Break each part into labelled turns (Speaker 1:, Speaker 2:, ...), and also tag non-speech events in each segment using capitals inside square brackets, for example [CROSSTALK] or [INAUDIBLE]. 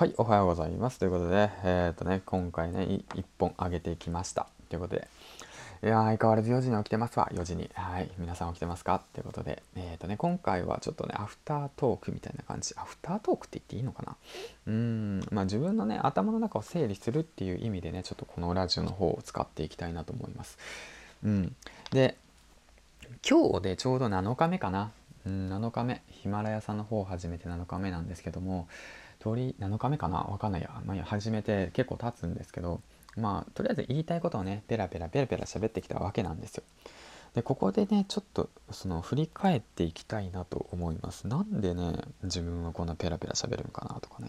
Speaker 1: はい、おはようございます。ということで、えっ、ー、とね、今回ね、1本上げてきました。ということで、いや相変わらず4時に起きてますわ、4時に。はい、皆さん起きてますか？ということで、えっ、ー、とね、今回はちょっとね、アフタートークみたいな感じ。アフタートークって言っていいのかな？うーん、まあ自分のね、頭の中を整理するっていう意味でね、ちょっとこのラジオの方を使っていきたいなと思います。うん。で、今日でちょうど7日目かな。うん、7日目。ヒマラヤさんの方を始めて7日目なんですけども、鳥7日目かな？わかんないや、まあ、始めて結構経つんですけどまあとりあえず言いたいことをねペラペラペラペラ喋ってきたわけなんですよ。でここでねちょっとその振り返っていきたいなと思います。なんでね自分はこんなペラペラ喋るんかなとかね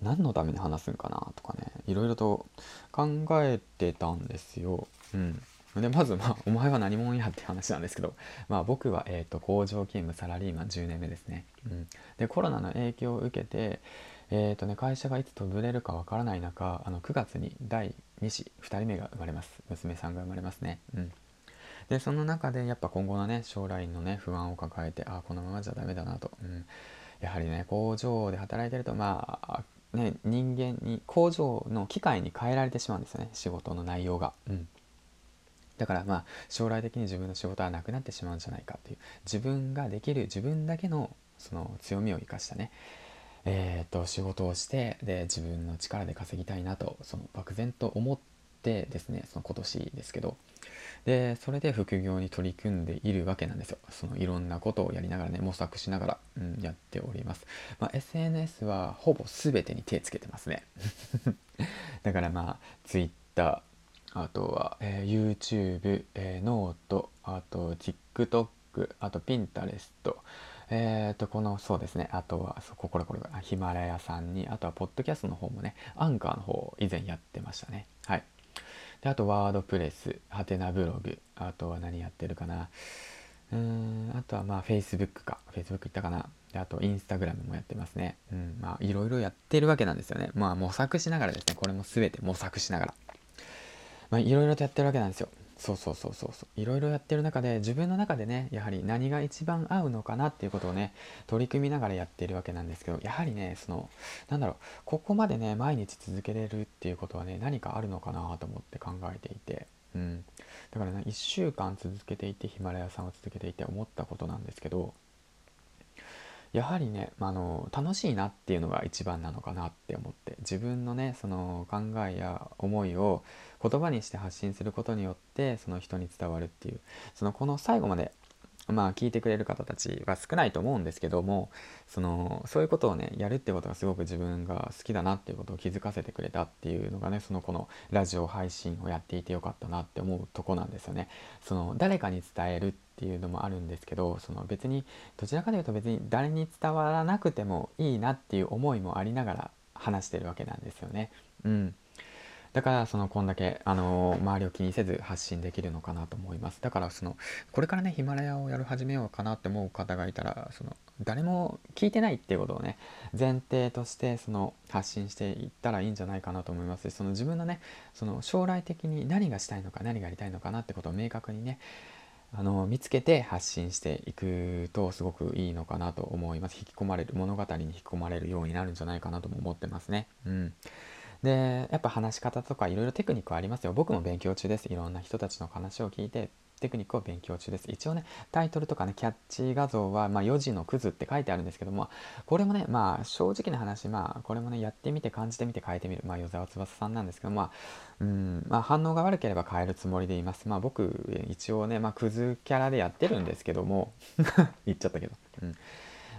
Speaker 1: 何のために話すんかなとかねいろいろと考えてたんですよ。うん。でまず、まあ、お前は何者やって話なんですけど、まあ、僕は、えーと、工場勤務サラリーマン10年目ですね。うん、でコロナの影響を受けて、えーとね、会社がいつ潰れるかわからない中あの9月に第2子2人目が生まれます。娘さんが生まれますね。うん。でその中でやっぱ今後のね将来のね不安を抱えてあこのままじゃダメだなと、うん、やはりね工場で働いてるとまあね人間に工場の機械に変えられてしまうんですよね。仕事の内容が。うん。だからまあ将来的に自分の仕事はなくなってしまうんじゃないかっていう自分ができる自分だけのその強みを生かしたねえー、と仕事をしてで自分の力で稼ぎたいなとその漠然と思ってですねその今年ですけどでそれで副業に取り組んでいるわけなんですよ。そのいろんなことをやりながらね模索しながら、うん、やっております、まあ、SNS はほぼ全てに手つけてますね。[LAUGHS] だからまあ Twitter あとは、えー、YouTube、えー、ノート、あと TikTok、あと Pinterest、えっ、ー、と、この、そうですね、あとは、そこ、これこれ、ヒマラヤさんに、あとは、ポッドキャストの方もね、アンカーの方、以前やってましたね。はい。で、あと、ワードプレス、ハテナブログ、あとは何やってるかな。うん、あとは、まあ、Facebook か。Facebook 行ったかな。で、あと、インスタグラムもやってますね。うん、まあ、いろいろやってるわけなんですよね。まあ、模索しながらですね、これも全て模索しながら。まあ、いろいろとやってるわけなんですよ。そうそうそうそうそう。いろいろやってる中で自分の中でねやはり何が一番合うのかなっていうことをね取り組みながらやっているわけなんですけどやはりねそのなんだろうここまでね毎日続けれるっていうことはね何かあるのかなと思って考えていて、うん、だからね1週間続けていてヒマラヤさんを続けていて思ったことなんですけどやはりね、まあの楽しいなっていうのが一番なのかなって思って自分のねその考えや思いを言葉にして発信することによってその人に伝わるっていうそのこの最後までまあ聞いてくれる方たちは少ないと思うんですけどもそのそういうことをねやるってことがすごく自分が好きだなっていうことを気づかせてくれたっていうのがねそのこのラジオ配信をやっていてよかったなって思うとこなんですよね。その誰かに伝えるっていうのもあるんですけどその別にどちらかというと別に誰に伝わらなくてもいいなっていう思いもありながら話してるわけなんですよね。うんだからそのこんだけ、あのー、周りを気にせず発信できるのかなと思いますだからそのこれからねヒマラヤをやる始めようかなって思う方がいたらその誰も聞いてないっていうことをね前提としてその発信していったらいいんじゃないかなと思いますしその自分のねその将来的に何がしたいのか何がやりたいのかなってことを明確にねあの見つけて発信していくとすごくいいのかなと思います。引き込まれる物語に引き込まれるようになるんじゃないかなとも思ってますね。うん。でやっぱ話し方とかいろいろテクニックありますよ。僕も勉強中です。いろんな人たちの話を聞いて。テクニックを勉強中です。一応ねタイトルとかねキャッチ画像は、まあ、4時のクズって書いてあるんですけどもこれもねまあ正直な話まあこれもねやってみて感じてみて変えてみる。まあ与沢翼さんなんですけどまあうんまあ反応が悪ければ変えるつもりでいます。まあ僕一応ねまあクズキャラでやってるんですけども [LAUGHS] 言っちゃったけど。うん。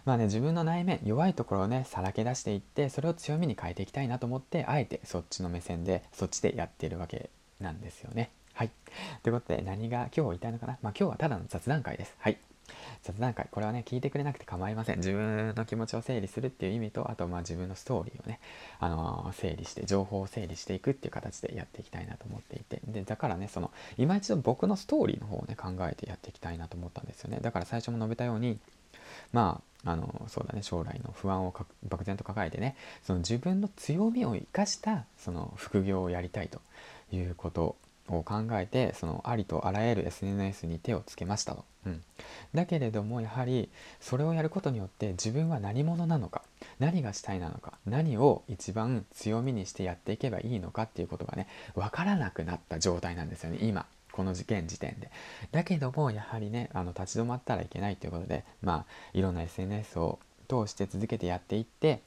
Speaker 1: まあね自分の内面弱いところをねさらけ出していってそれを強みに変えていきたいなと思ってあえてそっちの目線でそっちでやっているわけなんですよね。はい。ということで何が今日言いたいのかな？まあ今日はただの雑談会です。はい。雑談会これはね聞いてくれなくて構いません自分の気持ちを整理するっていう意味とあとまあ自分のストーリーをね、あのー、整理して情報を整理していくっていう形でやっていきたいなと思っていてでだからねその今一度僕のストーリーの方をね考えてやっていきたいなと思ったんですよねだから最初も述べたようにまああのそうだね将来の不安を漠然と抱えてねその自分の強みを生かしたその副業をやりたいということを考えてそのありとあらゆる SNS に手をつけましたと、うん、だけれどもやはりそれをやることによって自分は何者なのか何がしたいなのか何を一番強みにしてやっていけばいいのかっていうことがね分からなくなった状態なんですよね今この事件時点で。だけどもやはりねあの立ち止まったらいけないということでまあいろんな SNS を通して続けてやっていって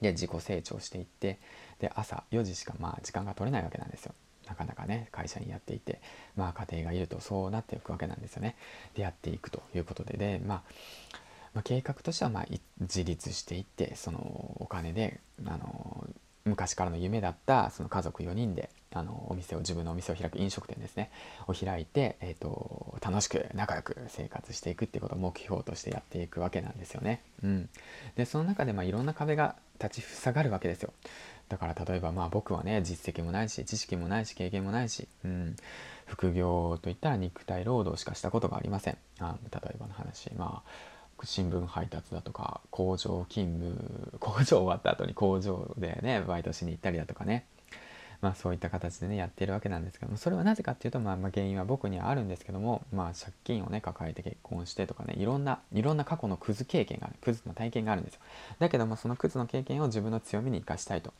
Speaker 1: で自己成長していってで朝4時しかまあ時間が取れないわけなんですよ。なかなかね会社にやっていてまあ家庭がいるとそうなっていくわけなんですよね。でやっていくということで。で、まあ、まあ、計画としてはまあ自立していってそのお金であの昔からの夢だったその家族4人であのお店を自分のお店を開く飲食店ですねを開いて、えーと、楽しく仲良く生活していくっていうことを目標としてやっていくわけなんですよね。うん、でその中でまあいろんな壁が立ち塞がるわけですよ。だから例えばまあ僕はね実績もないし知識もないし経験もないし、うん、副業といったら肉体労働しかしたことがありません。あ例えばの話まあ新聞配達だとか工場勤務工場終わった後に工場でねバイトしに行ったりだとかねまあ、そういった形でねやってるわけなんですけどもそれはなぜかっていうと、まあ、まあ原因は僕にはあるんですけども、まあ、借金をね抱えて結婚してとかねいろんないろんな過去のクズ経験があるクズの体験があるんですよ。だけどもそのクズの経験を自分の強みに生かしたいと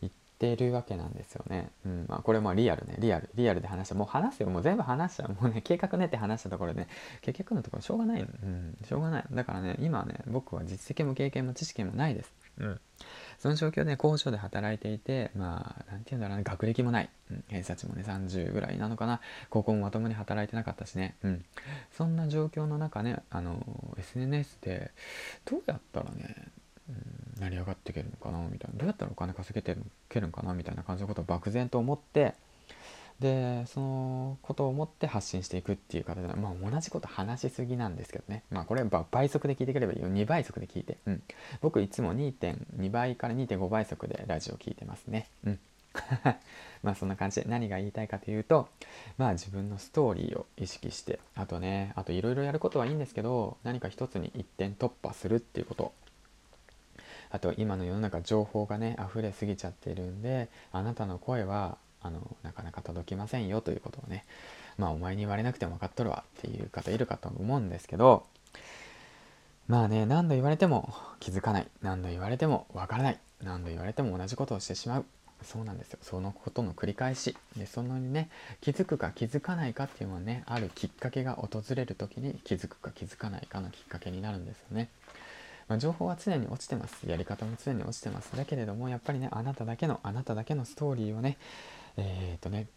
Speaker 1: 言ってるわけなんですよね、うんまあ、これもリアルねリアルリアルで話したもう話すよもう全部話しちゃうもうね計画ねって話したところで、ね、結局のところしょうがない、うん、しょうがない。だからね今ね僕は実績も経験も知識もないです。うん、その状況で工場で働いていてまあ何て言うんだろうね学歴もない、うん、偏差値もね30ぐらいなのかな。高校もまともに働いてなかったしね、うん、そんな状況の中ねあの SNS でどうやったらね、成り上がっていけるのかなみたいな。どうやったらお金稼げてるけるんかなみたいな感じのことを漠然と思ってでそのことを思って発信していくっていう形で、まあ、同じこと話しすぎなんですけどね。まあこれは倍速で聞いてくればいいよ。2倍速で聞いて、うん、僕いつも2.2倍から2.5倍速でラジオ聞いてますね。うん。[LAUGHS] まあそんな感じで何が言いたいかというとまあ自分のストーリーを意識してあとねあといろいろやることはいいんですけど何か一つに一点突破するっていうこと。あと今の世の中情報がね溢れすぎちゃってるんであなたの声はあのなかなか届きませんよということをねまあお前に言われなくても分かっとるわっていう方いるかと思うんですけどまあね何度言われても気づかない何度言われても分からない何度言われても同じことをしてしまう。そうなんですよ。そのことの繰り返し。でそのにね気づくか気づかないかっていうのはねあるきっかけが訪れる時に気づくか気づかないかのきっかけになるんですよね。まあ、情報は常に落ちてます。やり方も常に落ちてます。だけれどもやっぱりねあなただけのあなただけのストーリーをねえっ、とね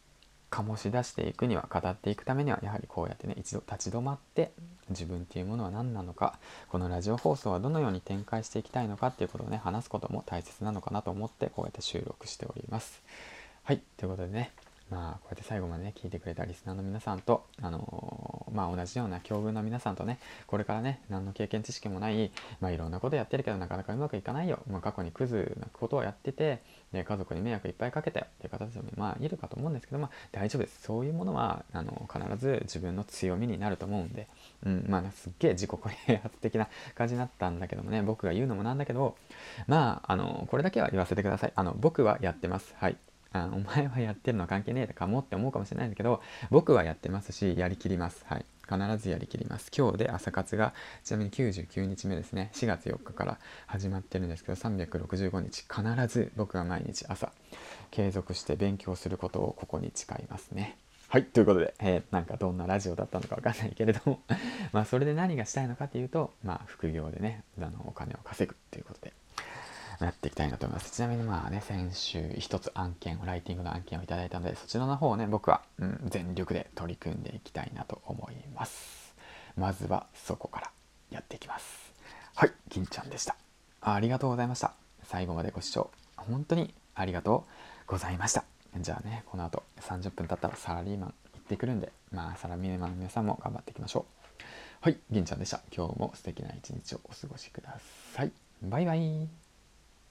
Speaker 1: 醸し出していくには語っていくためにはやはりこうやってね一度立ち止まって自分っていうものは何なのかこのラジオ放送はどのように展開していきたいのかっていうことをね話すことも大切なのかなと思ってこうやって収録しております。はいということでねまあこうやって最後までね聞いてくれたリスナーの皆さんとあのー、まあ同じような境遇の皆さんとねこれからね何の経験知識もないまあいろんなことやってるけどなかなかうまくいかないよ、まあ、過去にクズなことをやっててで家族に迷惑いっぱいかけたよ。っていう形でもまあいるかと思うんですけどまあ大丈夫です。そういうものはあの必ず自分の強みになると思うんで、うん、まあ、すっげえ自己啓発的な感じになったんだけどもね。僕が言うのもなんだけどまああのこれだけは言わせてください。あの僕はやってます。はい。あお前はやってるの関係ねえかもって思うかもしれないんだけど僕はやってますしやりきります。はい。必ずやりきります。今日で朝活がちなみに99日目ですね。4月4日から始まってるんですけど365日必ず僕は毎日朝継続して勉強することをここに誓いますね。はいということで、えー、なんかどんなラジオだったのかわかんないけれども。[LAUGHS] まあそれで何がしたいのかっていうとまあ副業でねあのお金を稼ぐっていうことで。やっていきたいなと思います。ちなみにまあね、先週一つ案件、ライティングの案件をいただいたので、そちらの方をね、僕は、うん、全力で取り組んでいきたいなと思います。まずはそこからやっていきます。はい、銀ちゃんでした。ありがとうございました。最後までご視聴、本当にありがとうございました。じゃあね、この後30分経ったらサラリーマン行ってくるんで、まあサラリーマンの皆さんも頑張っていきましょう。はい、銀ちゃんでした。今日も素敵な一日をお過ごしください。バイバイ。